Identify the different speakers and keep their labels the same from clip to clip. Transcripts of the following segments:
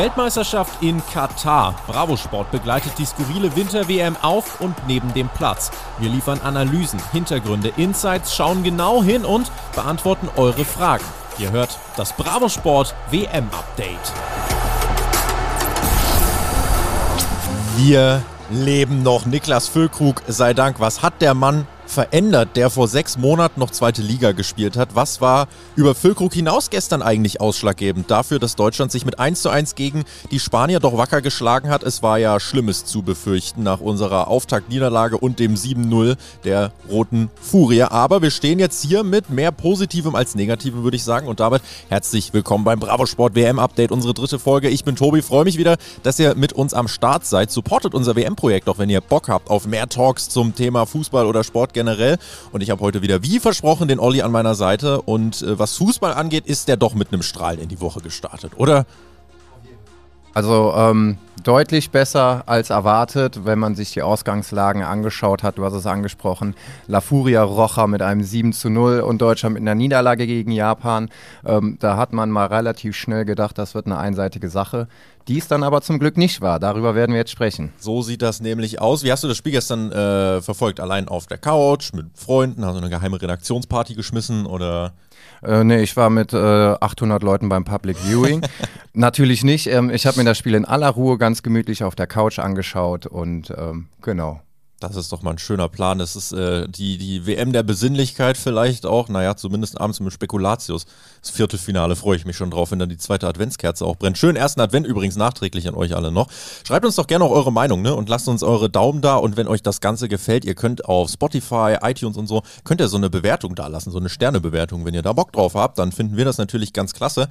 Speaker 1: Weltmeisterschaft in Katar. Bravo Sport begleitet die skurrile Winter-WM auf und neben dem Platz. Wir liefern Analysen, Hintergründe, Insights, schauen genau hin und beantworten eure Fragen. Ihr hört das Bravo Sport WM-Update.
Speaker 2: Wir leben noch. Niklas Füllkrug, sei Dank. Was hat der Mann verändert, der vor sechs Monaten noch zweite Liga gespielt hat. Was war über Füllkrug hinaus gestern eigentlich ausschlaggebend dafür, dass Deutschland sich mit 1 zu 1 gegen die Spanier doch wacker geschlagen hat? Es war ja Schlimmes zu befürchten nach unserer Auftaktniederlage und dem 7-0 der Roten Furie. Aber wir stehen jetzt hier mit mehr Positivem als Negativem, würde ich sagen. Und damit herzlich willkommen beim Bravo Sport WM Update, unsere dritte Folge. Ich bin Tobi, freue mich wieder, dass ihr mit uns am Start seid. Supportet unser WM-Projekt, auch wenn ihr Bock habt auf mehr Talks zum Thema Fußball oder Sport generell. Und ich habe heute wieder, wie versprochen, den Olli an meiner Seite. Und äh, was Fußball angeht, ist der doch mit einem Strahlen in die Woche gestartet, oder?
Speaker 3: Also ähm, deutlich besser als erwartet, wenn man sich die Ausgangslagen angeschaut hat. Du hast es angesprochen. La Furia Rocha mit einem 7 zu 0 und Deutschland mit einer Niederlage gegen Japan. Ähm, da hat man mal relativ schnell gedacht, das wird eine einseitige Sache. Die es dann aber zum Glück nicht war. Darüber werden wir jetzt sprechen.
Speaker 2: So sieht das nämlich aus. Wie hast du das Spiel gestern äh, verfolgt? Allein auf der Couch, mit Freunden? Hast du eine geheime Redaktionsparty geschmissen oder?
Speaker 3: Äh, nee, ich war mit äh, 800 Leuten beim Public Viewing. Natürlich nicht. Ähm, ich habe mir das Spiel in aller Ruhe ganz gemütlich auf der Couch angeschaut und ähm, genau.
Speaker 2: Das ist doch mal ein schöner Plan. Das ist äh, die, die WM der Besinnlichkeit vielleicht auch. Naja, zumindest abends mit Spekulatius. Das Viertelfinale freue ich mich schon drauf, wenn dann die zweite Adventskerze auch brennt. Schönen ersten Advent übrigens nachträglich an euch alle noch. Schreibt uns doch gerne auch eure Meinung ne? und lasst uns eure Daumen da. Und wenn euch das Ganze gefällt, ihr könnt auf Spotify, iTunes und so, könnt ihr so eine Bewertung da lassen, so eine Sternebewertung. Wenn ihr da Bock drauf habt, dann finden wir das natürlich ganz klasse.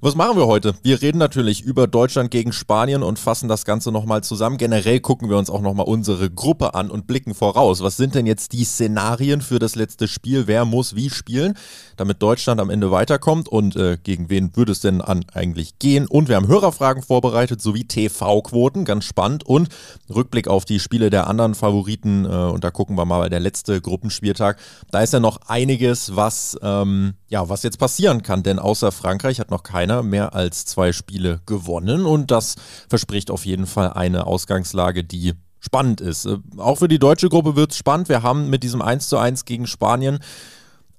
Speaker 2: Was machen wir heute? Wir reden natürlich über Deutschland gegen Spanien und fassen das Ganze nochmal zusammen. Generell gucken wir uns auch nochmal unsere Gruppe an und blicken voraus. Was sind denn jetzt die Szenarien für das letzte Spiel? Wer muss wie spielen, damit Deutschland am Ende weiterkommt? Und äh, gegen wen würde es denn an eigentlich gehen? Und wir haben Hörerfragen vorbereitet sowie TV-Quoten, ganz spannend. Und Rückblick auf die Spiele der anderen Favoriten. Äh, und da gucken wir mal bei der letzte Gruppenspieltag. Da ist ja noch einiges, was, ähm, ja, was jetzt passieren kann. Denn außer Frankreich hat noch keiner mehr als zwei Spiele gewonnen. Und das verspricht auf jeden Fall eine Ausgangslage, die spannend ist. Äh, auch für die deutsche Gruppe wird es spannend. Wir haben mit diesem 1 zu 1 gegen Spanien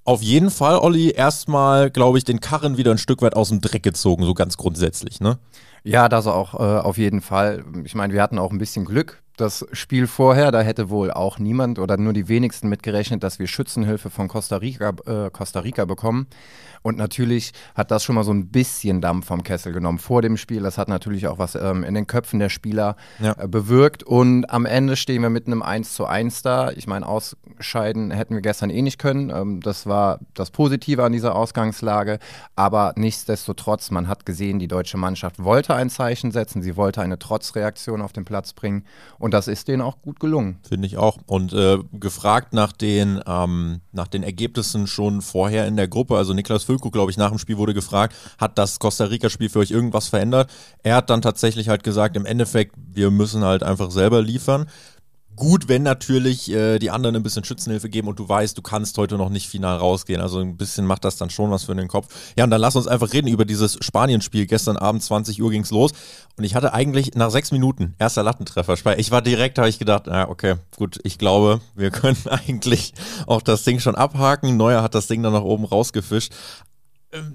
Speaker 2: auf jeden Fall, Olli, erstmal, glaube ich, den Karren wieder ein Stück weit aus dem Dreck gezogen, so ganz grundsätzlich, ne?
Speaker 3: Ja, das auch äh, auf jeden Fall. Ich meine, wir hatten auch ein bisschen Glück. Das Spiel vorher, da hätte wohl auch niemand oder nur die wenigsten mitgerechnet, dass wir Schützenhilfe von Costa Rica, äh, Costa Rica bekommen. Und natürlich hat das schon mal so ein bisschen Dampf vom Kessel genommen vor dem Spiel. Das hat natürlich auch was ähm, in den Köpfen der Spieler ja. äh, bewirkt. Und am Ende stehen wir mit einem 1 zu 1 da. Ich meine, ausscheiden hätten wir gestern eh nicht können. Ähm, das war das Positive an dieser Ausgangslage. Aber nichtsdestotrotz, man hat gesehen, die deutsche Mannschaft wollte ein Zeichen setzen. Sie wollte eine Trotzreaktion auf den Platz bringen. Und das ist denen auch gut gelungen.
Speaker 2: Finde ich auch. Und äh, gefragt nach den, ähm, nach den Ergebnissen schon vorher in der Gruppe, also Niklas Füllkrug, glaube ich, nach dem Spiel wurde gefragt, hat das Costa Rica-Spiel für euch irgendwas verändert? Er hat dann tatsächlich halt gesagt, im Endeffekt, wir müssen halt einfach selber liefern gut, wenn natürlich äh, die anderen ein bisschen Schützenhilfe geben und du weißt, du kannst heute noch nicht final rausgehen. Also ein bisschen macht das dann schon was für den Kopf. Ja, und dann lass uns einfach reden über dieses Spanien-Spiel. Gestern Abend 20 Uhr ging's los und ich hatte eigentlich nach sechs Minuten erster Lattentreffer. Ich war direkt, habe ich gedacht, ja, okay, gut, ich glaube, wir können eigentlich auch das Ding schon abhaken. Neuer hat das Ding dann nach oben rausgefischt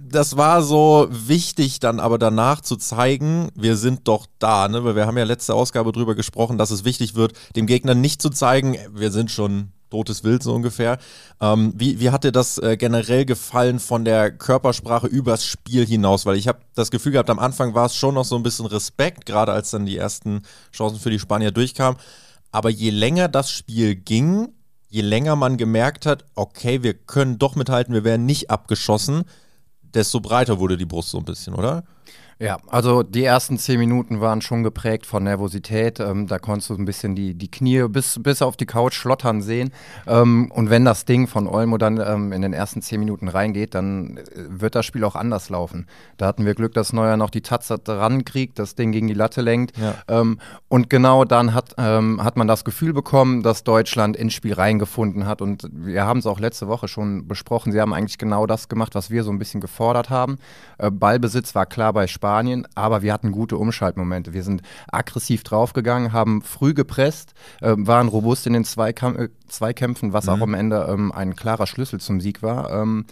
Speaker 2: das war so wichtig, dann aber danach zu zeigen, wir sind doch da, ne? Weil wir haben ja letzte Ausgabe drüber gesprochen, dass es wichtig wird, dem Gegner nicht zu zeigen, wir sind schon totes Wild so ungefähr. Ähm, wie, wie hat dir das äh, generell gefallen von der Körpersprache übers Spiel hinaus? Weil ich habe das Gefühl gehabt, am Anfang war es schon noch so ein bisschen Respekt, gerade als dann die ersten Chancen für die Spanier durchkamen. Aber je länger das Spiel ging, je länger man gemerkt hat, okay, wir können doch mithalten, wir werden nicht abgeschossen, desto breiter wurde die Brust so ein bisschen, oder?
Speaker 3: Ja, also die ersten zehn Minuten waren schon geprägt von Nervosität. Ähm, da konntest du ein bisschen die, die Knie bis, bis auf die Couch schlottern sehen. Ähm, und wenn das Ding von Olmo dann ähm, in den ersten zehn Minuten reingeht, dann äh, wird das Spiel auch anders laufen. Da hatten wir Glück, dass Neuer noch die Tatze dran kriegt, das Ding gegen die Latte lenkt. Ja. Ähm, und genau dann hat, ähm, hat man das Gefühl bekommen, dass Deutschland ins Spiel reingefunden hat. Und wir haben es auch letzte Woche schon besprochen. Sie haben eigentlich genau das gemacht, was wir so ein bisschen gefordert haben. Äh, Ballbesitz war klar bei bei Spanien, aber wir hatten gute Umschaltmomente. Wir sind aggressiv draufgegangen, haben früh gepresst, äh, waren robust in den äh, Zweikämpfen, was mhm. auch am Ende ähm, ein klarer Schlüssel zum Sieg war. Ähm,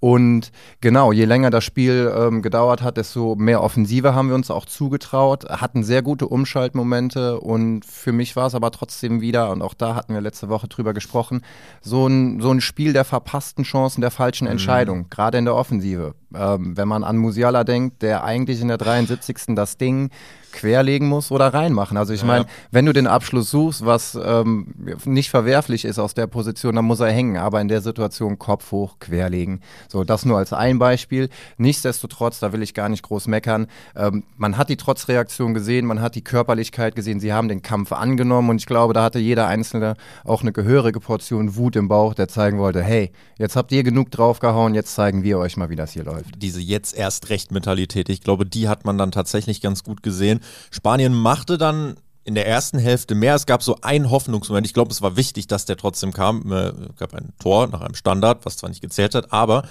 Speaker 3: und genau, je länger das Spiel ähm, gedauert hat, desto mehr Offensive haben wir uns auch zugetraut, hatten sehr gute Umschaltmomente und für mich war es aber trotzdem wieder, und auch da hatten wir letzte Woche drüber gesprochen, so ein, so ein Spiel der verpassten Chancen, der falschen mhm. Entscheidung, mhm. gerade in der Offensive. Ähm, wenn man an Musiala denkt, der eigentlich in der 73. das Ding querlegen muss oder reinmachen. Also ich ja. meine, wenn du den Abschluss suchst, was ähm, nicht verwerflich ist aus der Position, dann muss er hängen. Aber in der Situation Kopf hoch, querlegen. So, das nur als ein Beispiel. Nichtsdestotrotz, da will ich gar nicht groß meckern. Ähm, man hat die Trotzreaktion gesehen, man hat die Körperlichkeit gesehen, sie haben den Kampf angenommen und ich glaube, da hatte jeder Einzelne auch eine gehörige Portion Wut im Bauch, der zeigen wollte, hey, jetzt habt ihr genug draufgehauen, jetzt zeigen wir euch mal, wie das hier läuft.
Speaker 2: Diese jetzt erst recht Mentalität, ich glaube, die hat man dann tatsächlich ganz gut gesehen. Spanien machte dann in der ersten Hälfte mehr. Es gab so einen Hoffnungsmoment. Ich glaube, es war wichtig, dass der trotzdem kam. Es gab ein Tor nach einem Standard, was zwar nicht gezählt hat, aber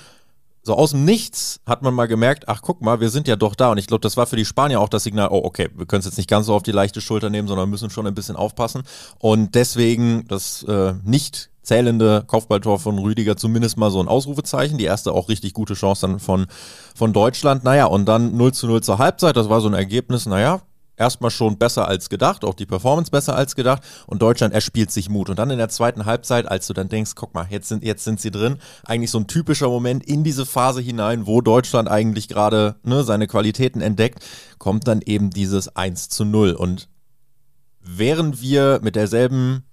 Speaker 2: so aus dem Nichts hat man mal gemerkt, ach guck mal, wir sind ja doch da. Und ich glaube, das war für die Spanier auch das Signal, oh okay, wir können es jetzt nicht ganz so auf die leichte Schulter nehmen, sondern müssen schon ein bisschen aufpassen. Und deswegen das äh, nicht zählende Kopfballtor von Rüdiger zumindest mal so ein Ausrufezeichen. Die erste auch richtig gute Chance dann von, von Deutschland. Naja, und dann 0 zu 0 zur Halbzeit. Das war so ein Ergebnis, naja, erstmal schon besser als gedacht, auch die Performance besser als gedacht und Deutschland erspielt sich Mut. Und dann in der zweiten Halbzeit, als du dann denkst, guck mal, jetzt sind, jetzt sind sie drin, eigentlich so ein typischer Moment in diese Phase hinein, wo Deutschland eigentlich gerade ne, seine Qualitäten entdeckt, kommt dann eben dieses 1 zu 0. Und wären wir mit derselben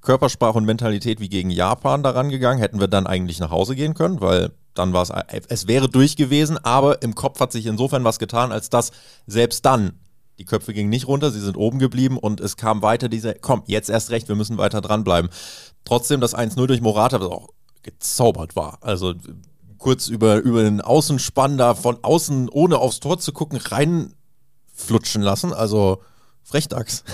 Speaker 2: Körpersprache und Mentalität wie gegen Japan daran gegangen, hätten wir dann eigentlich nach Hause gehen können, weil dann war es, es wäre durch gewesen, aber im Kopf hat sich insofern was getan, als dass selbst dann die Köpfe gingen nicht runter, sie sind oben geblieben und es kam weiter dieser, komm, jetzt erst recht, wir müssen weiter dranbleiben. Trotzdem das 1-0 durch Morata, was auch gezaubert war. Also kurz über, über den Außenspann da von außen, ohne aufs Tor zu gucken, reinflutschen lassen. Also Frechdachs.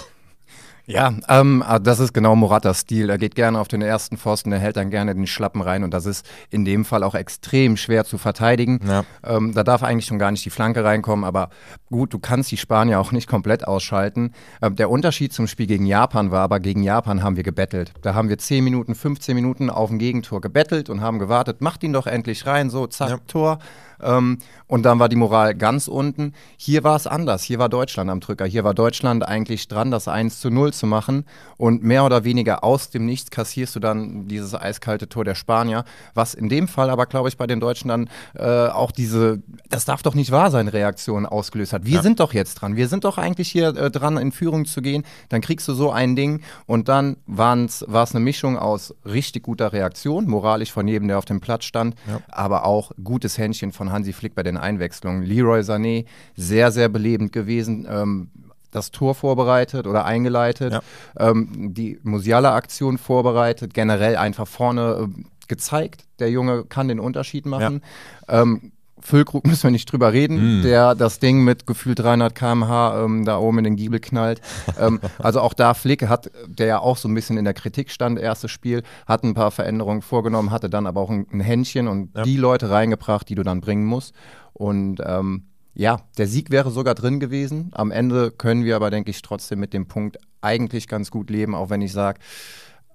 Speaker 3: Ja, ähm, ah, das ist genau Moratas Stil. Er geht gerne auf den ersten Pfosten, er hält dann gerne den Schlappen rein und das ist in dem Fall auch extrem schwer zu verteidigen. Ja. Ähm, da darf eigentlich schon gar nicht die Flanke reinkommen, aber gut, du kannst die Spanier auch nicht komplett ausschalten. Ähm, der Unterschied zum Spiel gegen Japan war aber, gegen Japan haben wir gebettelt. Da haben wir 10 Minuten, 15 Minuten auf dem Gegentor gebettelt und haben gewartet, macht ihn doch endlich rein, so, zack, ja. Tor. Ähm, und dann war die Moral ganz unten. Hier war es anders. Hier war Deutschland am Drücker. Hier war Deutschland eigentlich dran, das 1 zu 0 zu machen. Und mehr oder weniger aus dem Nichts kassierst du dann dieses eiskalte Tor der Spanier. Was in dem Fall aber, glaube ich, bei den Deutschen dann äh, auch diese, das darf doch nicht wahr sein, Reaktion ausgelöst hat. Wir ja. sind doch jetzt dran. Wir sind doch eigentlich hier äh, dran, in Führung zu gehen. Dann kriegst du so ein Ding. Und dann war es eine Mischung aus richtig guter Reaktion, moralisch von jedem, der auf dem Platz stand, ja. aber auch gutes Händchen von Hansi Flick bei den Einwechslungen. Leroy Sané, sehr, sehr belebend gewesen. Ähm, das Tor vorbereitet oder eingeleitet, ja. ähm, die Musiala-Aktion vorbereitet, generell einfach vorne äh, gezeigt. Der Junge kann den Unterschied machen. Ja. Ähm, Füllkrug müssen wir nicht drüber reden, mm. der das Ding mit gefühlt 300 km/h ähm, da oben in den Giebel knallt. ähm, also auch da Flick hat, der ja auch so ein bisschen in der Kritik stand, erstes Spiel, hat ein paar Veränderungen vorgenommen, hatte dann aber auch ein, ein Händchen und ja. die Leute reingebracht, die du dann bringen musst. Und ähm, ja, der Sieg wäre sogar drin gewesen. Am Ende können wir aber, denke ich, trotzdem mit dem Punkt eigentlich ganz gut leben, auch wenn ich sage,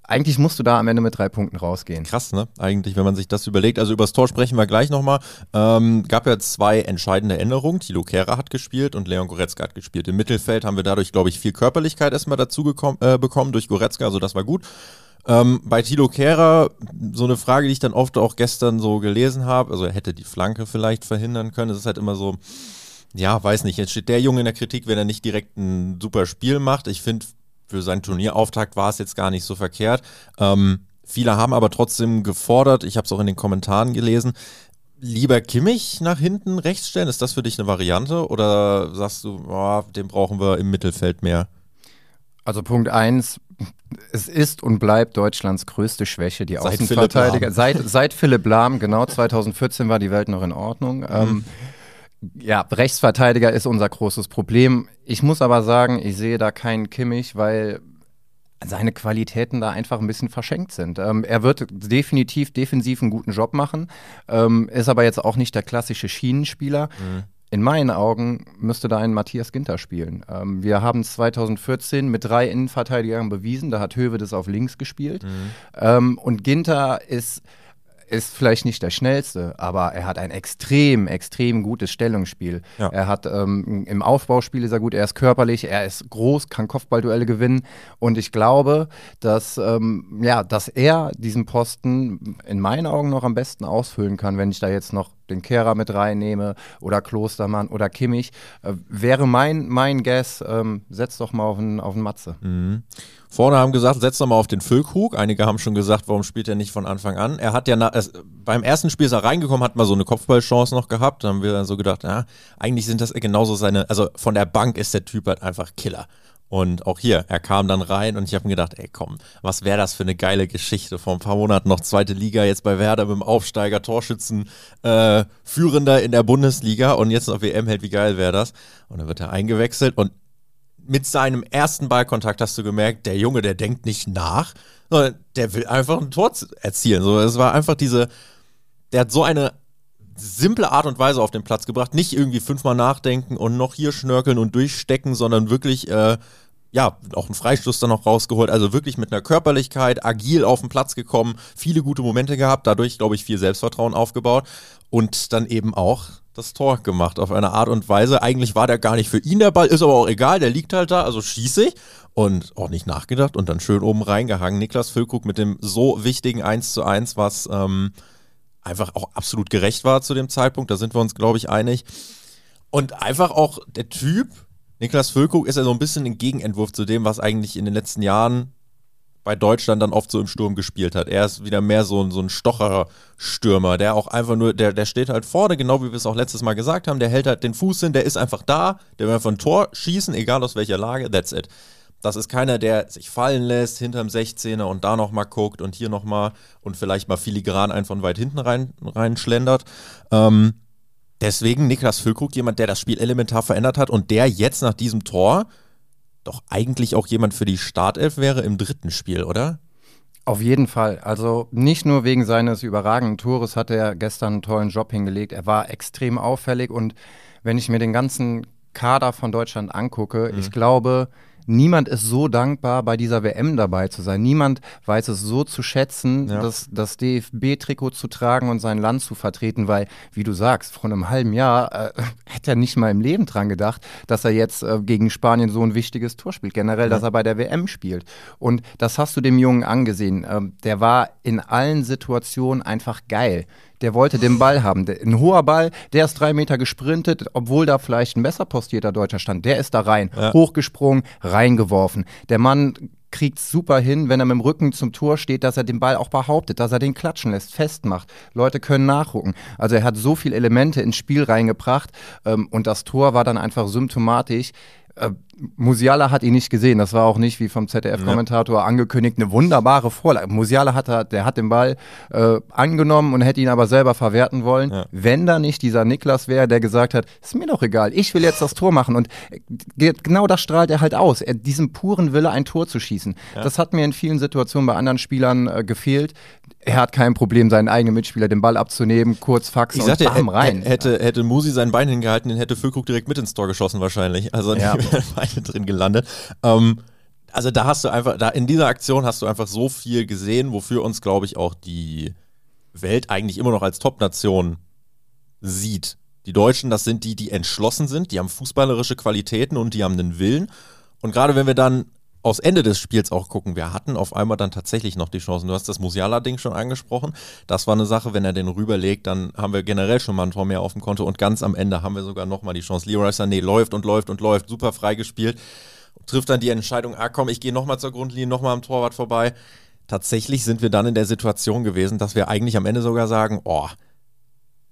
Speaker 3: eigentlich musst du da am Ende mit drei Punkten rausgehen.
Speaker 2: Krass, ne? Eigentlich, wenn man sich das überlegt. Also über das Tor sprechen wir gleich nochmal. Ähm, gab ja zwei entscheidende Änderungen. Tilo Kehrer hat gespielt und Leon Goretzka hat gespielt. Im Mittelfeld haben wir dadurch, glaube ich, viel Körperlichkeit erstmal dazu äh, bekommen durch Goretzka. Also das war gut. Ähm, bei Tilo Kehrer, so eine Frage, die ich dann oft auch gestern so gelesen habe, also er hätte die Flanke vielleicht verhindern können. Es ist halt immer so, ja, weiß nicht, jetzt steht der Junge in der Kritik, wenn er nicht direkt ein super Spiel macht. Ich finde, für seinen Turnierauftakt war es jetzt gar nicht so verkehrt. Ähm, viele haben aber trotzdem gefordert, ich habe es auch in den Kommentaren gelesen, lieber Kimmich nach hinten rechts stellen? Ist das für dich eine Variante oder sagst du, oh, den brauchen wir im Mittelfeld mehr?
Speaker 3: Also Punkt 1, es ist und bleibt Deutschlands größte Schwäche, die seit Außenverteidiger. Philipp seit, seit Philipp Lahm, genau, 2014 war die Welt noch in Ordnung. Mhm. Ähm, ja, Rechtsverteidiger ist unser großes Problem. Ich muss aber sagen, ich sehe da keinen Kimmich, weil seine Qualitäten da einfach ein bisschen verschenkt sind. Ähm, er wird definitiv defensiv einen guten Job machen, ähm, ist aber jetzt auch nicht der klassische Schienenspieler. Mhm in meinen Augen müsste da ein Matthias Ginter spielen. Ähm, wir haben es 2014 mit drei Innenverteidigern bewiesen. Da hat Höwe das auf links gespielt. Mhm. Ähm, und Ginter ist ist vielleicht nicht der schnellste, aber er hat ein extrem, extrem gutes Stellungsspiel. Ja. Er hat ähm, im Aufbauspiel ist er gut, er ist körperlich, er ist groß, kann Kopfballduelle gewinnen und ich glaube, dass, ähm, ja, dass er diesen Posten in meinen Augen noch am besten ausfüllen kann, wenn ich da jetzt noch den Kehrer mit reinnehme oder Klostermann oder Kimmich, äh, wäre mein, mein Guess, ähm, setz doch mal auf einen, auf Matze.
Speaker 2: Mhm. Vorne haben gesagt, setz doch mal auf den Füllkrug. Einige haben schon gesagt, warum spielt er nicht von Anfang an? Er hat ja nach, es, beim ersten Spiel ist er reingekommen, hat mal so eine Kopfballchance noch gehabt. Dann haben wir dann so gedacht, ja, eigentlich sind das genauso seine, also von der Bank ist der Typ halt einfach Killer. Und auch hier, er kam dann rein und ich habe mir gedacht, ey komm, was wäre das für eine geile Geschichte. Vor ein paar Monaten noch zweite Liga, jetzt bei Werder mit dem Aufsteiger, Torschützen, äh, Führender in der Bundesliga und jetzt noch WM hält, wie geil wäre das? Und dann wird er eingewechselt und mit seinem ersten Ballkontakt hast du gemerkt, der Junge, der denkt nicht nach, sondern der will einfach ein Tor erzielen. So, es war einfach diese, der hat so eine simple Art und Weise auf den Platz gebracht. Nicht irgendwie fünfmal nachdenken und noch hier schnörkeln und durchstecken, sondern wirklich, äh, ja, auch einen Freistoß dann noch rausgeholt. Also wirklich mit einer Körperlichkeit, agil auf den Platz gekommen, viele gute Momente gehabt, dadurch, glaube ich, viel Selbstvertrauen aufgebaut und dann eben auch das Tor gemacht auf eine Art und Weise. Eigentlich war der gar nicht für ihn der Ball, ist aber auch egal, der liegt halt da, also schieße ich und auch nicht nachgedacht und dann schön oben reingehangen. Niklas Füllkrug mit dem so wichtigen 1 zu 1, was ähm, einfach auch absolut gerecht war zu dem Zeitpunkt, da sind wir uns, glaube ich, einig. Und einfach auch der Typ, Niklas Füllkrug ist ja so ein bisschen ein Gegenentwurf zu dem, was eigentlich in den letzten Jahren bei Deutschland dann oft so im Sturm gespielt hat. Er ist wieder mehr so ein, so ein Stocherer-Stürmer, der auch einfach nur, der, der steht halt vorne, genau wie wir es auch letztes Mal gesagt haben, der hält halt den Fuß hin, der ist einfach da, der will einfach ein Tor schießen, egal aus welcher Lage, that's it. Das ist keiner, der sich fallen lässt hinterm 16er und da nochmal guckt und hier nochmal und vielleicht mal filigran einen von weit hinten rein, reinschlendert. Ähm, deswegen Niklas Füllkrug, jemand, der das Spiel elementar verändert hat und der jetzt nach diesem Tor doch eigentlich auch jemand für die Startelf wäre im dritten Spiel, oder?
Speaker 3: Auf jeden Fall. Also nicht nur wegen seines überragenden Tores hat er gestern einen tollen Job hingelegt. Er war extrem auffällig und wenn ich mir den ganzen Kader von Deutschland angucke, mhm. ich glaube, niemand ist so dankbar, bei dieser WM dabei zu sein. Niemand weiß es so zu schätzen, ja. das, das DFB-Trikot zu tragen und sein Land zu vertreten, weil, wie du sagst, vor einem halben Jahr äh, hätte er nicht mal im Leben dran gedacht, dass er jetzt äh, gegen Spanien so ein wichtiges Tor spielt. Generell, ja. dass er bei der WM spielt. Und das hast du dem Jungen angesehen. Ähm, der war in allen Situationen einfach geil der wollte den Ball haben. Ein hoher Ball, der ist drei Meter gesprintet, obwohl da vielleicht ein besser postierter Deutscher stand. Der ist da rein, ja. hochgesprungen, reingeworfen. Der Mann kriegt super hin, wenn er mit dem Rücken zum Tor steht, dass er den Ball auch behauptet, dass er den klatschen lässt, festmacht. Leute können nachrucken. Also er hat so viele Elemente ins Spiel reingebracht ähm, und das Tor war dann einfach symptomatisch. Äh, Musiala hat ihn nicht gesehen. Das war auch nicht, wie vom ZDF-Kommentator ja. angekündigt, eine wunderbare Vorlage. Musiala hat, der hat den Ball äh, angenommen und hätte ihn aber selber verwerten wollen. Ja. Wenn da nicht dieser Niklas wäre, der gesagt hat, ist mir doch egal, ich will jetzt das Tor machen. Und äh, genau das strahlt er halt aus. Er, diesen puren Wille, ein Tor zu schießen. Ja. Das hat mir in vielen Situationen bei anderen Spielern äh, gefehlt. Er hat kein Problem, seinen eigenen Mitspieler den Ball abzunehmen, kurz faxen
Speaker 2: ich sagte, und bam, rein. Hätte, hätte Musi sein Bein hingehalten, den hätte Füllkrug direkt mit ins Tor geschossen wahrscheinlich. Also ja. beide drin gelandet. Ähm, also da hast du einfach, da in dieser Aktion hast du einfach so viel gesehen, wofür uns, glaube ich, auch die Welt eigentlich immer noch als Top-Nation sieht. Die Deutschen, das sind die, die entschlossen sind, die haben fußballerische Qualitäten und die haben einen Willen. Und gerade wenn wir dann aus Ende des Spiels auch gucken, wir hatten auf einmal dann tatsächlich noch die Chancen. Du hast das Musiala-Ding schon angesprochen. Das war eine Sache, wenn er den rüberlegt, dann haben wir generell schon mal ein Tor mehr auf dem Konto und ganz am Ende haben wir sogar nochmal die Chance. Leroy Sané läuft und läuft und läuft, super frei gespielt, trifft dann die Entscheidung, ah komm, ich gehe nochmal zur Grundlinie, nochmal am Torwart vorbei. Tatsächlich sind wir dann in der Situation gewesen, dass wir eigentlich am Ende sogar sagen, oh,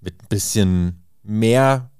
Speaker 2: mit ein bisschen mehr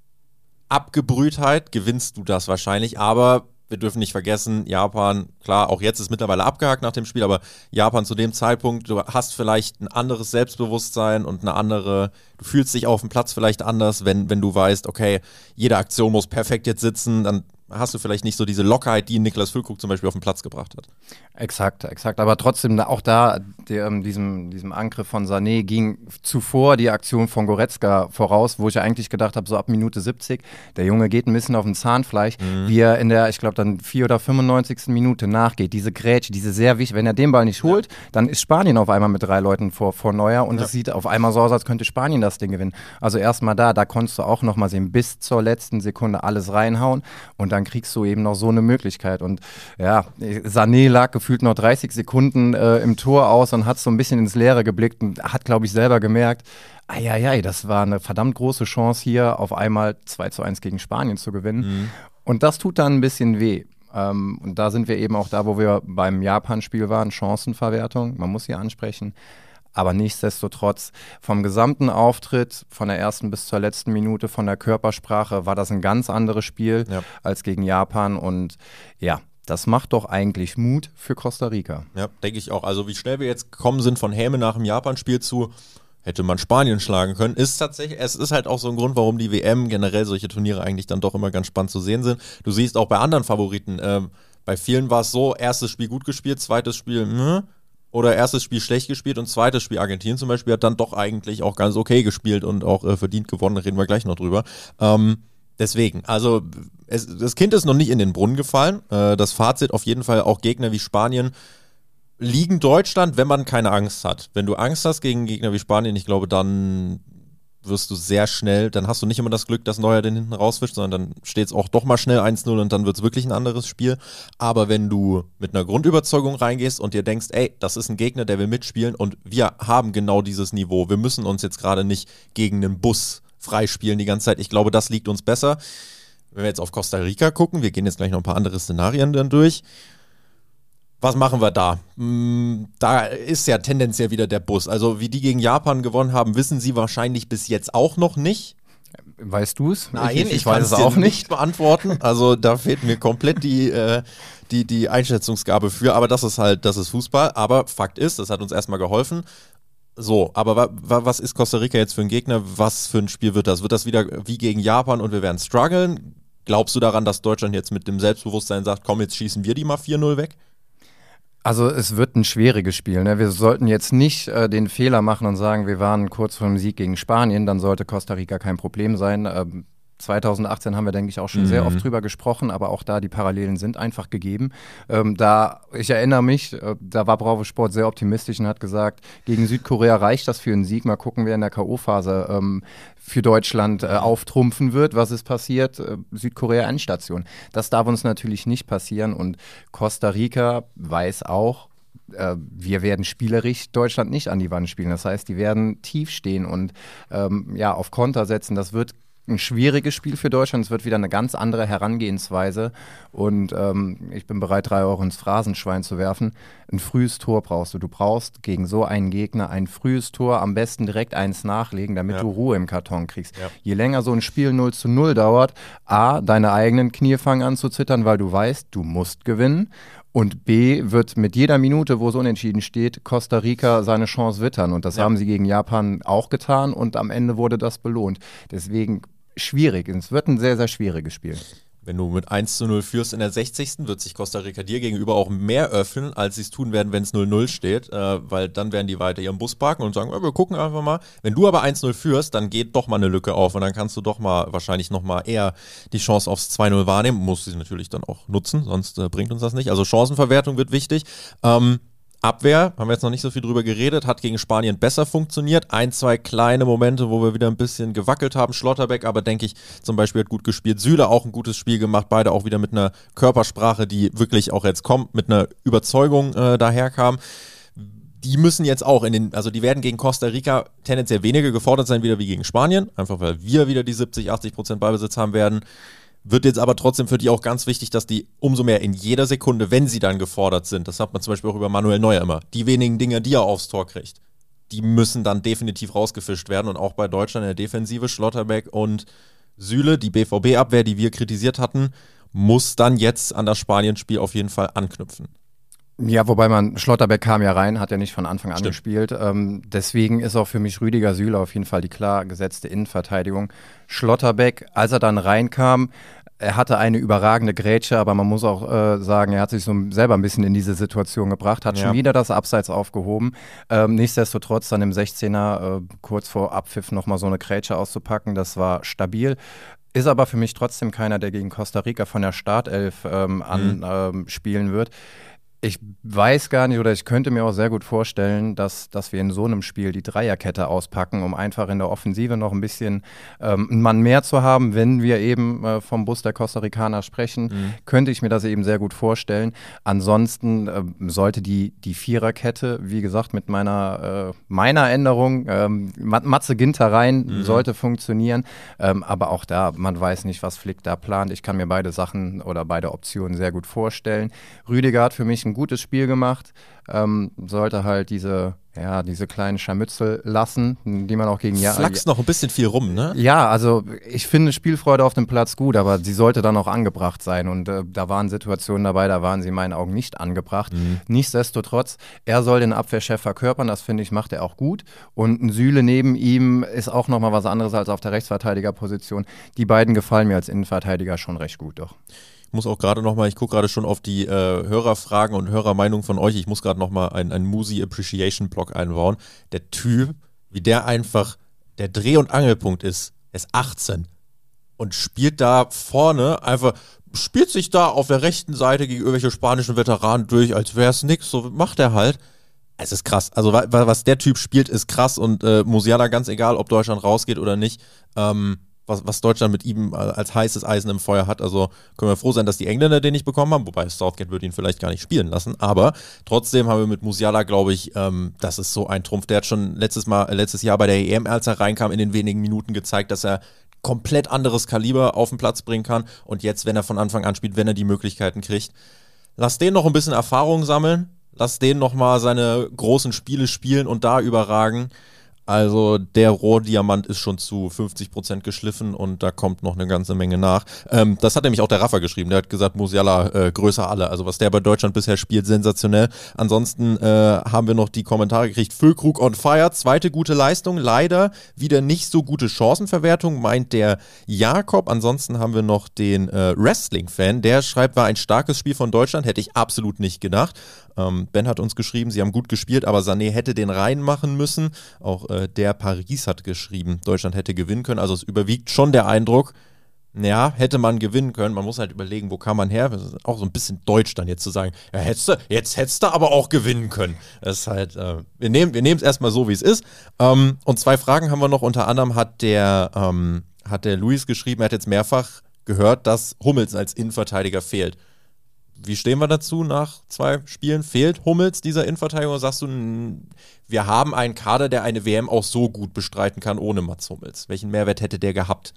Speaker 2: Abgebrühtheit gewinnst du das wahrscheinlich, aber wir dürfen nicht vergessen, Japan, klar, auch jetzt ist mittlerweile abgehakt nach dem Spiel, aber Japan zu dem Zeitpunkt, du hast vielleicht ein anderes Selbstbewusstsein und eine andere, du fühlst dich auf dem Platz vielleicht anders, wenn, wenn du weißt, okay, jede Aktion muss perfekt jetzt sitzen, dann hast du vielleicht nicht so diese Lockerheit, die Niklas Füllkrug zum Beispiel auf den Platz gebracht hat.
Speaker 3: Exakt, exakt. Aber trotzdem, auch da, der, ähm, diesem, diesem Angriff von Sané ging zuvor die Aktion von Goretzka voraus, wo ich eigentlich gedacht habe, so ab Minute 70, der Junge geht ein bisschen auf den Zahnfleisch, mhm. wie er in der, ich glaube, dann 4 oder 95. Minute nachgeht. Diese Grätsche, diese sehr wichtig, wenn er den Ball nicht holt, ja. dann ist Spanien auf einmal mit drei Leuten vor, vor Neuer und es ja. sieht auf einmal so aus, als könnte Spanien das Ding gewinnen. Also erstmal da, da konntest du auch nochmal sehen, bis zur letzten Sekunde alles reinhauen und dann kriegst du eben noch so eine Möglichkeit. Und ja, Sané lag gefühlt noch 30 Sekunden äh, im Tor aus und hat so ein bisschen ins Leere geblickt und hat, glaube ich, selber gemerkt, Eieiei, das war eine verdammt große Chance hier auf einmal 2 zu 1 gegen Spanien zu gewinnen. Mhm. Und das tut dann ein bisschen weh. Ähm, und da sind wir eben auch da, wo wir beim Japan-Spiel waren, Chancenverwertung, man muss sie ansprechen. Aber nichtsdestotrotz, vom gesamten Auftritt, von der ersten bis zur letzten Minute, von der Körpersprache, war das ein ganz anderes Spiel ja. als gegen Japan. Und ja, das macht doch eigentlich Mut für Costa Rica.
Speaker 2: Ja, denke ich auch. Also wie schnell wir jetzt gekommen sind von Häme nach dem Japan-Spiel zu hätte man Spanien schlagen können, ist tatsächlich, es ist halt auch so ein Grund, warum die WM generell solche Turniere eigentlich dann doch immer ganz spannend zu sehen sind. Du siehst auch bei anderen Favoriten, ähm, bei vielen war es so, erstes Spiel gut gespielt, zweites Spiel, mh, oder erstes Spiel schlecht gespielt und zweites Spiel Argentinien zum Beispiel hat dann doch eigentlich auch ganz okay gespielt und auch äh, verdient gewonnen, reden wir gleich noch drüber. Ähm, deswegen, also es, das Kind ist noch nicht in den Brunnen gefallen. Äh, das Fazit auf jeden Fall auch Gegner wie Spanien liegen Deutschland, wenn man keine Angst hat. Wenn du Angst hast gegen Gegner wie Spanien, ich glaube, dann wirst du sehr schnell, dann hast du nicht immer das Glück, dass Neuer den hinten rauswischt, sondern dann steht es auch doch mal schnell 1-0 und dann wird es wirklich ein anderes Spiel. Aber wenn du mit einer Grundüberzeugung reingehst und dir denkst, ey, das ist ein Gegner, der will mitspielen und wir haben genau dieses Niveau, wir müssen uns jetzt gerade nicht gegen einen Bus freispielen die ganze Zeit, ich glaube, das liegt uns besser. Wenn wir jetzt auf Costa Rica gucken, wir gehen jetzt gleich noch ein paar andere Szenarien dann durch was machen wir da? Hm, da ist ja tendenziell wieder der Bus. Also wie die gegen Japan gewonnen haben, wissen sie wahrscheinlich bis jetzt auch noch nicht.
Speaker 3: Weißt du es?
Speaker 2: Nein, ich, ich, ich weiß es auch nicht beantworten. Also da fehlt mir komplett die, äh, die, die Einschätzungsgabe für. Aber das ist halt, das ist Fußball. Aber Fakt ist, das hat uns erstmal geholfen. So, aber wa, wa, was ist Costa Rica jetzt für ein Gegner? Was für ein Spiel wird das? Wird das wieder wie gegen Japan und wir werden strugglen? Glaubst du daran, dass Deutschland jetzt mit dem Selbstbewusstsein sagt, komm, jetzt schießen wir die mal 4-0 weg?
Speaker 3: Also es wird ein schwieriges Spiel. Ne? Wir sollten jetzt nicht äh, den Fehler machen und sagen, wir waren kurz vor dem Sieg gegen Spanien, dann sollte Costa Rica kein Problem sein. Ähm, 2018 haben wir, denke ich, auch schon mhm. sehr oft drüber gesprochen, aber auch da die Parallelen sind einfach gegeben. Ähm, da, ich erinnere mich, äh, da war Bravo Sport sehr optimistisch und hat gesagt, gegen Südkorea reicht das für einen Sieg. Mal gucken, wer in der K.O.-Phase ähm, für Deutschland äh, auftrumpfen wird. Was ist passiert? Äh, Südkorea Endstation. Das darf uns natürlich nicht passieren und Costa Rica weiß auch, äh, wir werden spielerisch Deutschland nicht an die Wand spielen. Das heißt, die werden tief stehen und ähm, ja, auf Konter setzen. Das wird ein schwieriges Spiel für Deutschland. Es wird wieder eine ganz andere Herangehensweise. Und ähm, ich bin bereit, drei Euro ins Phrasenschwein zu werfen. Ein frühes Tor brauchst du. Du brauchst gegen so einen Gegner ein frühes Tor, am besten direkt eins nachlegen, damit ja. du Ruhe im Karton kriegst. Ja. Je länger so ein Spiel 0 zu 0 dauert, A, deine eigenen Knie fangen an zu zittern, weil du weißt, du musst gewinnen. Und B wird mit jeder Minute, wo es unentschieden steht, Costa Rica seine Chance wittern. Und das ja. haben sie gegen Japan auch getan und am Ende wurde das belohnt. Deswegen schwierig. Es wird ein sehr, sehr schwieriges Spiel.
Speaker 2: Wenn du mit 1 zu 0 führst in der 60. wird sich Costa Rica dir gegenüber auch mehr öffnen, als sie es tun werden, wenn es 0-0 steht, äh, weil dann werden die weiter ihren Bus parken und sagen, wir gucken einfach mal. Wenn du aber 1-0 führst, dann geht doch mal eine Lücke auf und dann kannst du doch mal wahrscheinlich noch mal eher die Chance aufs 2-0 wahrnehmen. Musst sie natürlich dann auch nutzen, sonst äh, bringt uns das nicht. Also Chancenverwertung wird wichtig. Ähm, Abwehr, haben wir jetzt noch nicht so viel drüber geredet, hat gegen Spanien besser funktioniert. Ein, zwei kleine Momente, wo wir wieder ein bisschen gewackelt haben. Schlotterbeck aber, denke ich, zum Beispiel hat gut gespielt. Süle auch ein gutes Spiel gemacht. Beide auch wieder mit einer Körpersprache, die wirklich auch jetzt kommt, mit einer Überzeugung äh, daherkam. Die müssen jetzt auch in den, also die werden gegen Costa Rica tendenziell weniger gefordert sein, wieder wie gegen Spanien. Einfach weil wir wieder die 70, 80 Prozent Ballbesitz haben werden. Wird jetzt aber trotzdem für die auch ganz wichtig, dass die umso mehr in jeder Sekunde, wenn sie dann gefordert sind, das hat man zum Beispiel auch über Manuel Neuer immer, die wenigen Dinge, die er aufs Tor kriegt, die müssen dann definitiv rausgefischt werden. Und auch bei Deutschland in der Defensive, Schlotterbeck und Süle, die BVB-Abwehr, die wir kritisiert hatten, muss dann jetzt an das Spanien-Spiel auf jeden Fall anknüpfen.
Speaker 3: Ja, wobei man, Schlotterbeck kam ja rein, hat ja nicht von Anfang an Stimmt. gespielt. Ähm, deswegen ist auch für mich Rüdiger Süle auf jeden Fall die klar gesetzte Innenverteidigung. Schlotterbeck, als er dann reinkam, er hatte eine überragende Grätsche, aber man muss auch äh, sagen, er hat sich so selber ein bisschen in diese Situation gebracht, hat ja. schon wieder das Abseits aufgehoben. Ähm, nichtsdestotrotz dann im 16er äh, kurz vor Abpfiff nochmal so eine Grätsche auszupacken, das war stabil. Ist aber für mich trotzdem keiner, der gegen Costa Rica von der Startelf ähm, anspielen mhm. ähm, wird ich weiß gar nicht oder ich könnte mir auch sehr gut vorstellen, dass, dass wir in so einem Spiel die Dreierkette auspacken, um einfach in der Offensive noch ein bisschen ähm, einen Mann mehr zu haben, wenn wir eben äh, vom Bus der Costa Ricaner sprechen, mhm. könnte ich mir das eben sehr gut vorstellen. Ansonsten äh, sollte die, die Viererkette, wie gesagt, mit meiner, äh, meiner Änderung, ähm, Matze Ginter rein, mhm. sollte funktionieren. Ähm, aber auch da, man weiß nicht, was Flick da plant. Ich kann mir beide Sachen oder beide Optionen sehr gut vorstellen. Rüdiger hat für mich ein gutes Spiel gemacht, ähm, sollte halt diese, ja, diese kleinen Scharmützel lassen, die man auch gegen
Speaker 2: ja. Flachs noch ein bisschen viel rum, ne?
Speaker 3: Ja, also ich finde Spielfreude auf dem Platz gut, aber sie sollte dann auch angebracht sein. Und äh, da waren Situationen dabei, da waren sie in meinen Augen nicht angebracht. Mhm. Nichtsdestotrotz, er soll den Abwehrchef verkörpern, das finde ich, macht er auch gut. Und ein Süle neben ihm ist auch nochmal was anderes als auf der Rechtsverteidigerposition. Die beiden gefallen mir als Innenverteidiger schon recht gut, doch.
Speaker 2: Ich muss auch gerade nochmal, ich gucke gerade schon auf die äh, Hörerfragen und Hörermeinungen von euch. Ich muss gerade nochmal einen, einen Musi Appreciation Blog einbauen. Der Typ, wie der einfach der Dreh- und Angelpunkt ist, ist 18 und spielt da vorne einfach, spielt sich da auf der rechten Seite gegen irgendwelche spanischen Veteranen durch, als wäre es nix. So macht er halt. Es ist krass. Also was der Typ spielt, ist krass und äh, Musiala, ganz egal, ob Deutschland rausgeht oder nicht, ähm, was, was Deutschland mit ihm als heißes Eisen im Feuer hat. Also können wir froh sein, dass die Engländer den nicht bekommen haben, wobei Southgate würde ihn vielleicht gar nicht spielen lassen. Aber trotzdem haben wir mit Musiala, glaube ich, ähm, das ist so ein Trumpf. Der hat schon letztes Mal, äh, letztes Jahr bei der EM, als er reinkam, in den wenigen Minuten gezeigt, dass er komplett anderes Kaliber auf den Platz bringen kann. Und jetzt, wenn er von Anfang an spielt, wenn er die Möglichkeiten kriegt, lass den noch ein bisschen Erfahrung sammeln. Lass den noch mal seine großen Spiele spielen und da überragen. Also der Rohdiamant ist schon zu 50 Prozent geschliffen und da kommt noch eine ganze Menge nach. Ähm, das hat nämlich auch der Raffer geschrieben. Der hat gesagt, Musiala äh, größer alle. Also was der bei Deutschland bisher spielt, sensationell. Ansonsten äh, haben wir noch die Kommentare gekriegt. Füllkrug on fire, zweite gute Leistung. Leider wieder nicht so gute Chancenverwertung, meint der Jakob. Ansonsten haben wir noch den äh, Wrestling-Fan. Der schreibt, war ein starkes Spiel von Deutschland. Hätte ich absolut nicht gedacht. Ähm, ben hat uns geschrieben, sie haben gut gespielt, aber Sané hätte den reinmachen müssen. Auch äh, der Paris hat geschrieben, Deutschland hätte gewinnen können. Also es überwiegt schon der Eindruck, ja, hätte man gewinnen können. Man muss halt überlegen, wo kam man her. Auch so ein bisschen deutsch dann jetzt zu sagen, ja, hättest du, jetzt hättest du aber auch gewinnen können. Das ist halt, äh, wir nehmen wir es erstmal so, wie es ist. Ähm, und zwei Fragen haben wir noch. Unter anderem hat der, ähm, hat der Luis geschrieben, er hat jetzt mehrfach gehört, dass Hummels als Innenverteidiger fehlt. Wie stehen wir dazu nach zwei Spielen? Fehlt Hummels dieser Innenverteidigung oder sagst du, wir haben einen Kader, der eine WM auch so gut bestreiten kann ohne Mats Hummels? Welchen Mehrwert hätte der gehabt?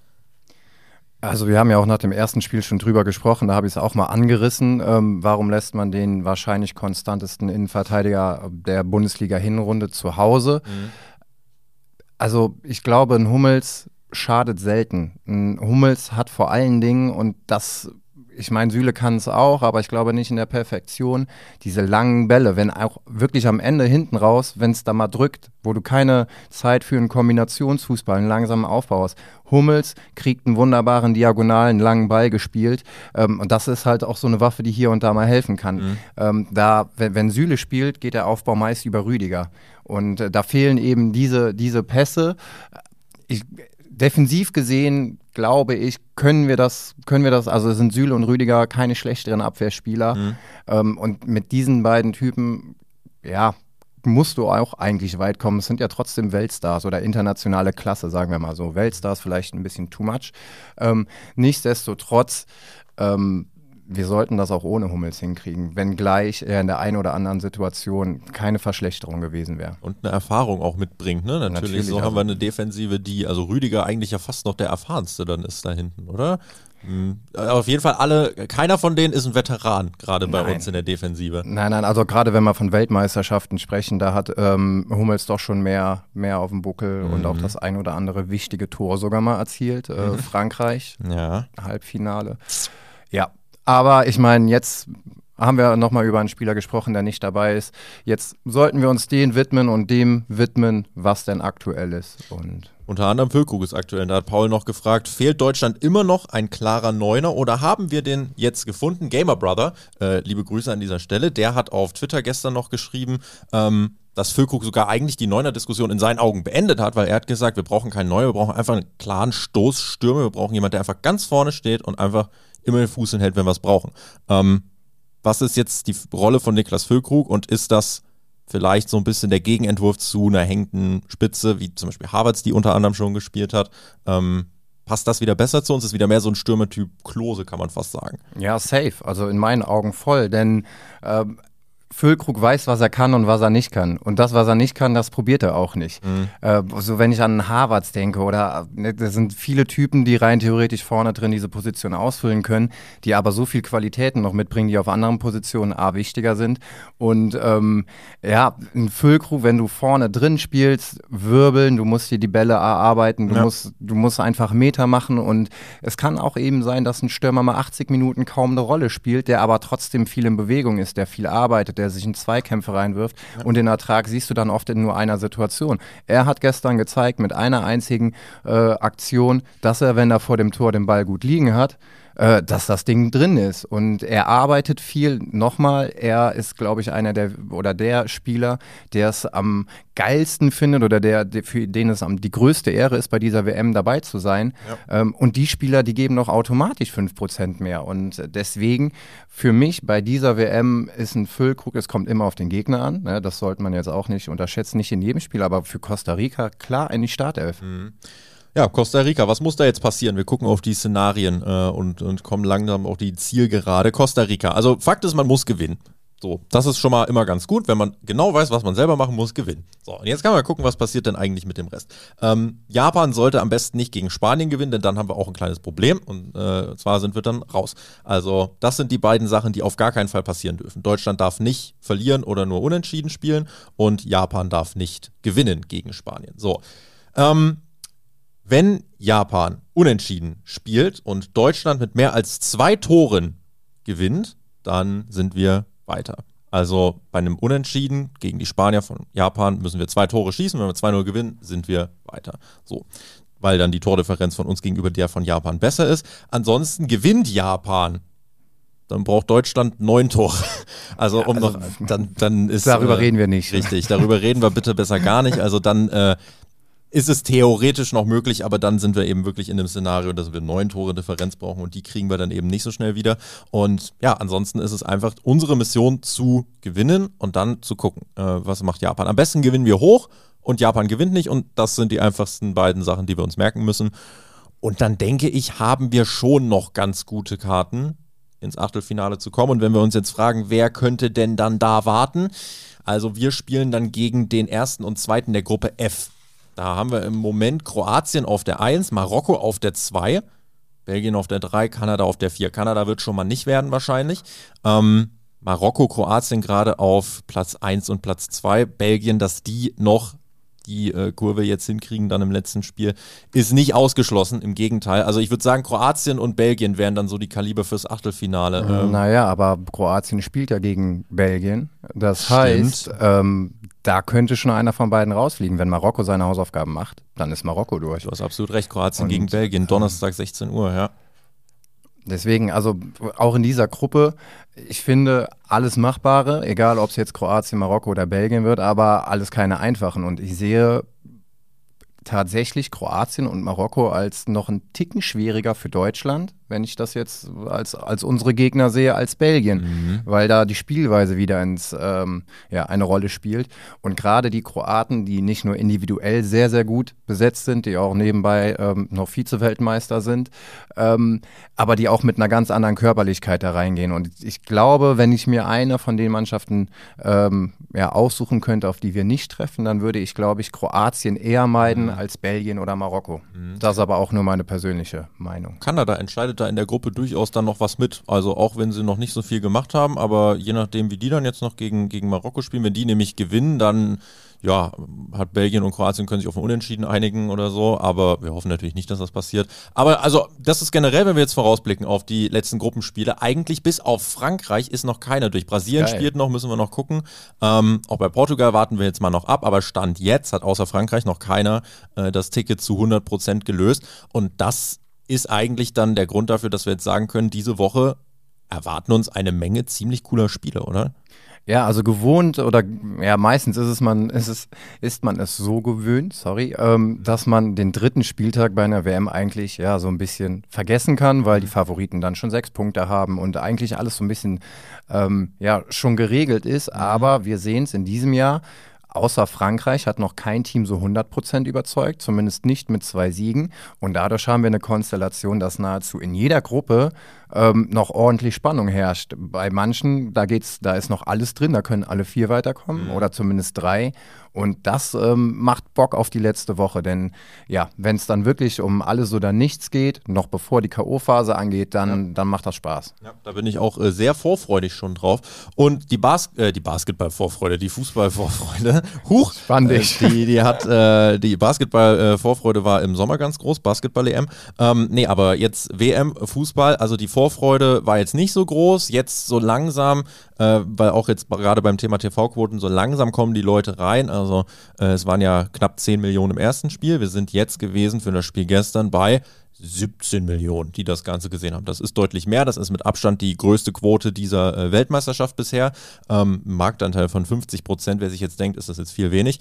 Speaker 3: Also wir haben ja auch nach dem ersten Spiel schon drüber gesprochen, da habe ich es auch mal angerissen. Ähm, warum lässt man den wahrscheinlich konstantesten Innenverteidiger der Bundesliga-Hinrunde zu Hause? Mhm. Also ich glaube, ein Hummels schadet selten. Ein Hummels hat vor allen Dingen, und das ich meine, Süle kann es auch, aber ich glaube nicht in der Perfektion. Diese langen Bälle, wenn auch wirklich am Ende hinten raus, wenn es da mal drückt, wo du keine Zeit für einen Kombinationsfußball, einen langsamen Aufbau hast. Hummels kriegt einen wunderbaren diagonalen langen Ball gespielt. Ähm, und das ist halt auch so eine Waffe, die hier und da mal helfen kann. Mhm. Ähm, da, wenn, wenn Süle spielt, geht der Aufbau meist über Rüdiger. Und äh, da fehlen eben diese, diese Pässe. Ich, defensiv gesehen glaube ich, können wir das, können wir das, also sind Süle und Rüdiger keine schlechteren Abwehrspieler. Mhm. Ähm, und mit diesen beiden Typen, ja, musst du auch eigentlich weit kommen. Es sind ja trotzdem Weltstars oder internationale Klasse, sagen wir mal so. Weltstars vielleicht ein bisschen too much. Ähm, nichtsdestotrotz ähm, wir sollten das auch ohne Hummels hinkriegen, wenngleich er in der einen oder anderen Situation keine Verschlechterung gewesen wäre.
Speaker 2: Und eine Erfahrung auch mitbringt, ne? Natürlich, Natürlich so also haben wir eine Defensive, die, also Rüdiger eigentlich ja fast noch der erfahrenste dann ist da hinten, oder? Mhm. Auf jeden Fall alle, keiner von denen ist ein Veteran, gerade bei nein. uns in der Defensive.
Speaker 3: Nein, nein, also gerade wenn wir von Weltmeisterschaften sprechen, da hat ähm, Hummels doch schon mehr, mehr auf dem Buckel mhm. und auch das ein oder andere wichtige Tor sogar mal erzielt. Äh, mhm. Frankreich, ja. Halbfinale. Ja, aber ich meine, jetzt haben wir nochmal über einen Spieler gesprochen, der nicht dabei ist. Jetzt sollten wir uns den widmen und dem widmen, was denn aktuell ist. Und
Speaker 2: Unter anderem Füllkrug ist aktuell. Da hat Paul noch gefragt, fehlt Deutschland immer noch ein klarer Neuner oder haben wir den jetzt gefunden? Gamer Brother, äh, liebe Grüße an dieser Stelle, der hat auf Twitter gestern noch geschrieben, ähm, dass Füllkrug sogar eigentlich die Neuner-Diskussion in seinen Augen beendet hat, weil er hat gesagt, wir brauchen keinen Neuner, wir brauchen einfach einen klaren Stoßstürmer, wir brauchen jemanden, der einfach ganz vorne steht und einfach immer den Fuß hinhält, wenn wir es brauchen. Ähm, was ist jetzt die Rolle von Niklas Füllkrug und ist das vielleicht so ein bisschen der Gegenentwurf zu einer hängenden Spitze, wie zum Beispiel Havertz, die unter anderem schon gespielt hat? Ähm, passt das wieder besser zu uns? Ist wieder mehr so ein Stürmertyp Klose, kann man fast sagen.
Speaker 3: Ja, safe. Also in meinen Augen voll, denn ähm, Füllkrug weiß, was er kann und was er nicht kann. Und das, was er nicht kann, das probiert er auch nicht. Mhm. Äh, so wenn ich an Harvards denke oder ne, da sind viele Typen, die rein theoretisch vorne drin diese Position ausfüllen können, die aber so viel Qualitäten noch mitbringen, die auf anderen Positionen A wichtiger sind. Und ähm, ja, ein Füllkrug, wenn du vorne drin spielst, wirbeln, du musst dir die Bälle erarbeiten, du, ja. musst, du musst einfach Meter machen und es kann auch eben sein, dass ein Stürmer mal 80 Minuten kaum eine Rolle spielt, der aber trotzdem viel in Bewegung ist, der viel arbeitet, der sich in Zweikämpfe reinwirft ja. und den Ertrag siehst du dann oft in nur einer Situation. Er hat gestern gezeigt mit einer einzigen äh, Aktion, dass er, wenn er vor dem Tor den Ball gut liegen hat, äh, dass das Ding drin ist. Und er arbeitet viel. Nochmal, er ist, glaube ich, einer der oder der Spieler, der es am geilsten findet oder der, der für den es am, die größte Ehre ist, bei dieser WM dabei zu sein. Ja. Ähm, und die Spieler, die geben noch automatisch 5% mehr. Und deswegen, für mich bei dieser WM ist ein Füllkrug, es kommt immer auf den Gegner an. Ne? Das sollte man jetzt auch nicht unterschätzen, nicht in jedem Spiel, aber für Costa Rica klar eine Startelf. Mhm.
Speaker 2: Ja, Costa Rica, was muss da jetzt passieren? Wir gucken auf die Szenarien äh, und, und kommen langsam auf die Zielgerade. Costa Rica. Also Fakt ist, man muss gewinnen. So, das ist schon mal immer ganz gut, wenn man genau weiß, was man selber machen muss, gewinnen. So, und jetzt kann man gucken, was passiert denn eigentlich mit dem Rest. Ähm, Japan sollte am besten nicht gegen Spanien gewinnen, denn dann haben wir auch ein kleines Problem und äh, zwar sind wir dann raus. Also, das sind die beiden Sachen, die auf gar keinen Fall passieren dürfen. Deutschland darf nicht verlieren oder nur unentschieden spielen und Japan darf nicht gewinnen gegen Spanien. So, ähm, wenn Japan unentschieden spielt und Deutschland mit mehr als zwei Toren gewinnt, dann sind wir weiter. Also bei einem Unentschieden gegen die Spanier von Japan müssen wir zwei Tore schießen. Wenn wir 2-0 gewinnen, sind wir weiter. So. Weil dann die Tordifferenz von uns gegenüber der von Japan besser ist. Ansonsten gewinnt Japan. Dann braucht Deutschland neun Tore. Also um also, noch, dann, dann ist.
Speaker 3: Darüber äh, reden wir nicht.
Speaker 2: Richtig, darüber reden wir bitte besser gar nicht. Also dann äh, ist es theoretisch noch möglich, aber dann sind wir eben wirklich in dem Szenario, dass wir neun Tore Differenz brauchen und die kriegen wir dann eben nicht so schnell wieder. Und ja, ansonsten ist es einfach unsere Mission zu gewinnen und dann zu gucken, äh, was macht Japan. Am besten gewinnen wir hoch und Japan gewinnt nicht und das sind die einfachsten beiden Sachen, die wir uns merken müssen. Und dann denke ich, haben wir schon noch ganz gute Karten, ins Achtelfinale zu kommen. Und wenn wir uns jetzt fragen, wer könnte denn dann da warten? Also wir spielen dann gegen den ersten und zweiten der Gruppe F. Da haben wir im Moment Kroatien auf der 1, Marokko auf der 2, Belgien auf der 3, Kanada auf der 4. Kanada wird schon mal nicht werden wahrscheinlich. Ähm, Marokko, Kroatien gerade auf Platz 1 und Platz 2. Belgien, dass die noch die äh, Kurve jetzt hinkriegen dann im letzten Spiel, ist nicht ausgeschlossen. Im Gegenteil. Also ich würde sagen, Kroatien und Belgien wären dann so die Kaliber fürs Achtelfinale.
Speaker 3: Ähm, naja, aber Kroatien spielt ja gegen Belgien. Das Stimmt. heißt, ähm, da könnte schon einer von beiden rausfliegen. Wenn Marokko seine Hausaufgaben macht, dann ist Marokko durch.
Speaker 2: Du hast absolut recht. Kroatien Und, gegen Belgien, Donnerstag 16 Uhr, ja.
Speaker 3: Deswegen, also auch in dieser Gruppe, ich finde alles Machbare, egal ob es jetzt Kroatien, Marokko oder Belgien wird, aber alles keine einfachen. Und ich sehe tatsächlich Kroatien und Marokko als noch ein Ticken schwieriger für Deutschland, wenn ich das jetzt als, als unsere Gegner sehe, als Belgien, mhm. weil da die Spielweise wieder ins, ähm, ja, eine Rolle spielt. Und gerade die Kroaten, die nicht nur individuell sehr, sehr gut besetzt sind, die auch nebenbei ähm, noch Vize-Weltmeister sind, ähm, aber die auch mit einer ganz anderen Körperlichkeit da reingehen. Und ich glaube, wenn ich mir eine von den Mannschaften ähm, ja, aussuchen könnte, auf die wir nicht treffen, dann würde ich, glaube ich, Kroatien eher meiden mhm. als Belgien oder Marokko. Mhm. Das ist aber auch nur meine persönliche Meinung.
Speaker 2: Kanada entscheidet da in der Gruppe durchaus dann noch was mit. Also auch wenn sie noch nicht so viel gemacht haben, aber je nachdem, wie die dann jetzt noch gegen, gegen Marokko spielen, wenn die nämlich gewinnen, dann ja, hat Belgien und Kroatien können sich auf ein Unentschieden einigen oder so, aber wir hoffen natürlich nicht, dass das passiert. Aber also, das ist generell, wenn wir jetzt vorausblicken auf die letzten Gruppenspiele, eigentlich bis auf Frankreich ist noch keiner durch. Brasilien Geil. spielt noch, müssen wir noch gucken. Ähm, auch bei Portugal warten wir jetzt mal noch ab, aber Stand jetzt hat außer Frankreich noch keiner äh, das Ticket zu 100 Prozent gelöst. Und das ist eigentlich dann der Grund dafür, dass wir jetzt sagen können, diese Woche erwarten uns eine Menge ziemlich cooler Spiele, oder?
Speaker 3: Ja, also gewohnt oder ja, meistens ist es man, ist es, ist man es so gewöhnt, sorry, ähm, dass man den dritten Spieltag bei einer WM eigentlich ja so ein bisschen vergessen kann, weil die Favoriten dann schon sechs Punkte haben und eigentlich alles so ein bisschen ähm, ja schon geregelt ist. Aber wir sehen es in diesem Jahr außer Frankreich hat noch kein Team so 100% überzeugt, zumindest nicht mit zwei Siegen. Und dadurch haben wir eine Konstellation, dass nahezu in jeder Gruppe ähm, noch ordentlich Spannung herrscht. Bei manchen, da geht's, da ist noch alles drin, da können alle vier weiterkommen mhm. oder zumindest drei. Und das ähm, macht Bock auf die letzte Woche, denn ja, wenn es dann wirklich um alles oder nichts geht, noch bevor die K.O.-Phase angeht, dann, ja. dann macht das Spaß.
Speaker 2: Ja, da bin ich auch äh, sehr vorfreudig schon drauf. Und die, Bas äh, die Basketball-Vorfreude, die Fußball-Vorfreude, huch,
Speaker 3: Spannend.
Speaker 2: Äh, die, die hat, äh, die Basketball-Vorfreude war im Sommer ganz groß, Basketball-EM. Ähm, nee, aber jetzt WM, Fußball, also die Vorfreude war jetzt nicht so groß, jetzt so langsam äh, weil auch jetzt gerade beim Thema TV-Quoten so langsam kommen die Leute rein. Also äh, es waren ja knapp 10 Millionen im ersten Spiel. Wir sind jetzt gewesen für das Spiel gestern bei 17 Millionen, die das Ganze gesehen haben. Das ist deutlich mehr. Das ist mit Abstand die größte Quote dieser äh, Weltmeisterschaft bisher. Ähm, Marktanteil von 50 Prozent. Wer sich jetzt denkt, ist das jetzt viel wenig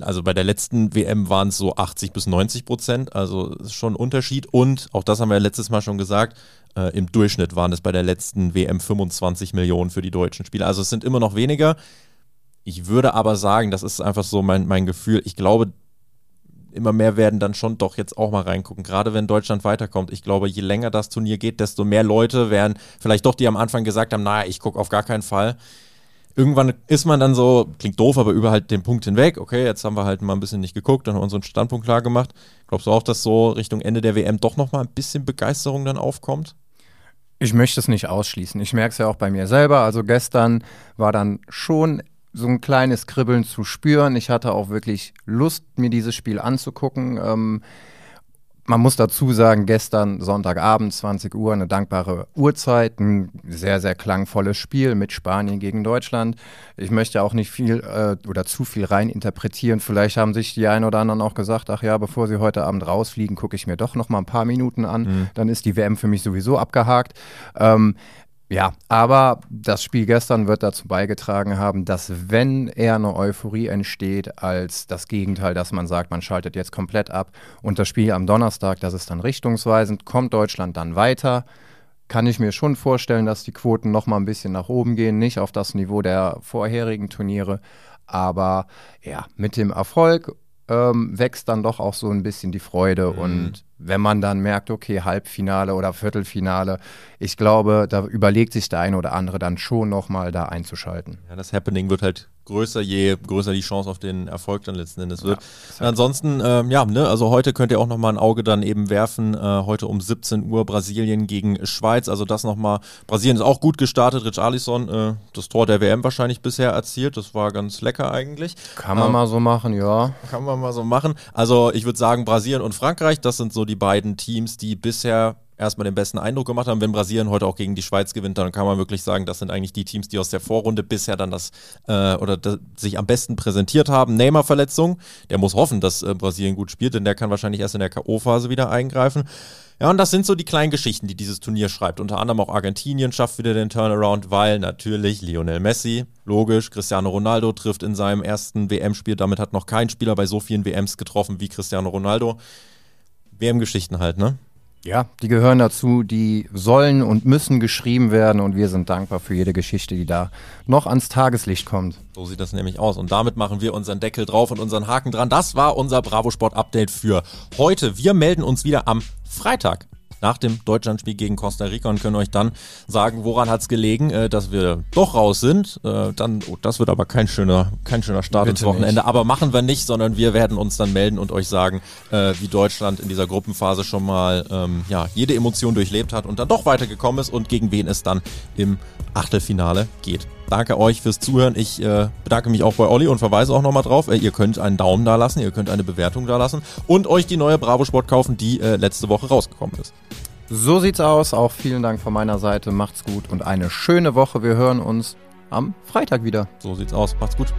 Speaker 2: also bei der letzten WM waren es so 80 bis 90 Prozent, also ist schon ein Unterschied. Und auch das haben wir letztes Mal schon gesagt, äh, im Durchschnitt waren es bei der letzten WM 25 Millionen für die deutschen Spieler. Also es sind immer noch weniger. Ich würde aber sagen, das ist einfach so mein, mein Gefühl. Ich glaube, immer mehr werden dann schon doch jetzt auch mal reingucken, gerade wenn Deutschland weiterkommt. Ich glaube, je länger das Turnier geht, desto mehr Leute werden vielleicht doch, die am Anfang gesagt haben, naja, ich gucke auf gar keinen Fall irgendwann ist man dann so, klingt doof, aber über halt den Punkt hinweg, okay, jetzt haben wir halt mal ein bisschen nicht geguckt, dann haben unseren Standpunkt klar gemacht. Glaubst du auch, dass so Richtung Ende der WM doch nochmal ein bisschen Begeisterung dann aufkommt?
Speaker 3: Ich möchte es nicht ausschließen. Ich merke es ja auch bei mir selber. Also gestern war dann schon so ein kleines Kribbeln zu spüren. Ich hatte auch wirklich Lust, mir dieses Spiel anzugucken. Ähm, man muss dazu sagen, gestern Sonntagabend, 20 Uhr, eine dankbare Uhrzeit, ein sehr, sehr klangvolles Spiel mit Spanien gegen Deutschland. Ich möchte auch nicht viel äh, oder zu viel rein interpretieren. Vielleicht haben sich die einen oder anderen auch gesagt, ach ja, bevor sie heute Abend rausfliegen, gucke ich mir doch noch mal ein paar Minuten an. Mhm. Dann ist die WM für mich sowieso abgehakt. Ähm, ja, aber das Spiel gestern wird dazu beigetragen haben, dass wenn eher eine Euphorie entsteht, als das Gegenteil, dass man sagt, man schaltet jetzt komplett ab und das Spiel am Donnerstag, das ist dann richtungsweisend, kommt Deutschland dann weiter, kann ich mir schon vorstellen, dass die Quoten noch mal ein bisschen nach oben gehen, nicht auf das Niveau der vorherigen Turniere, aber ja, mit dem Erfolg ähm, wächst dann doch auch so ein bisschen die Freude mhm. und wenn man dann merkt, okay, Halbfinale oder Viertelfinale, ich glaube, da überlegt sich der eine oder andere dann schon nochmal da einzuschalten.
Speaker 2: Ja, das Happening wird halt größer, je größer die Chance auf den Erfolg dann letzten Endes wird. Ja, ansonsten, ähm, ja, ne, also heute könnt ihr auch nochmal ein Auge dann eben werfen. Äh, heute um 17 Uhr Brasilien gegen Schweiz. Also das nochmal. Brasilien ist auch gut gestartet. Rich Alisson, äh, das Tor der WM wahrscheinlich bisher erzielt. Das war ganz lecker eigentlich.
Speaker 3: Kann man ähm, mal so machen, ja.
Speaker 2: Kann man mal so machen. Also ich würde sagen, Brasilien und Frankreich, das sind so die beiden Teams, die bisher erstmal den besten Eindruck gemacht haben. Wenn Brasilien heute auch gegen die Schweiz gewinnt, dann kann man wirklich sagen, das sind eigentlich die Teams, die aus der Vorrunde bisher dann das äh, oder das, sich am besten präsentiert haben. Neymar-Verletzung, der muss hoffen, dass äh, Brasilien gut spielt, denn der kann wahrscheinlich erst in der K.O.-Phase wieder eingreifen. Ja, und das sind so die kleinen Geschichten, die dieses Turnier schreibt. Unter anderem auch Argentinien schafft wieder den Turnaround, weil natürlich Lionel Messi, logisch, Cristiano Ronaldo trifft in seinem ersten WM-Spiel. Damit hat noch kein Spieler bei so vielen WMs getroffen wie Cristiano Ronaldo. WM-Geschichten halt, ne?
Speaker 3: Ja, die gehören dazu, die sollen und müssen geschrieben werden und wir sind dankbar für jede Geschichte, die da noch ans Tageslicht kommt.
Speaker 2: So sieht das nämlich aus und damit machen wir unseren Deckel drauf und unseren Haken dran. Das war unser Bravo Sport Update für heute. Wir melden uns wieder am Freitag nach dem Deutschlandspiel gegen Costa Rica und können euch dann sagen, woran hat es gelegen, äh, dass wir doch raus sind. Äh, dann, oh, das wird aber kein schöner, kein schöner Start Bitte ins Wochenende. Nicht. Aber machen wir nicht, sondern wir werden uns dann melden und euch sagen, äh, wie Deutschland in dieser Gruppenphase schon mal ähm, ja, jede Emotion durchlebt hat und dann doch weitergekommen ist und gegen wen es dann im Achtelfinale geht. Danke euch fürs Zuhören. Ich äh, bedanke mich auch bei Olli und verweise auch nochmal drauf. Äh, ihr könnt einen Daumen da lassen, ihr könnt eine Bewertung da lassen und euch die neue Bravo Sport kaufen, die äh, letzte Woche rausgekommen ist.
Speaker 3: So sieht's aus. Auch vielen Dank von meiner Seite. Macht's gut und eine schöne Woche. Wir hören uns am Freitag wieder.
Speaker 2: So sieht's aus. Macht's gut.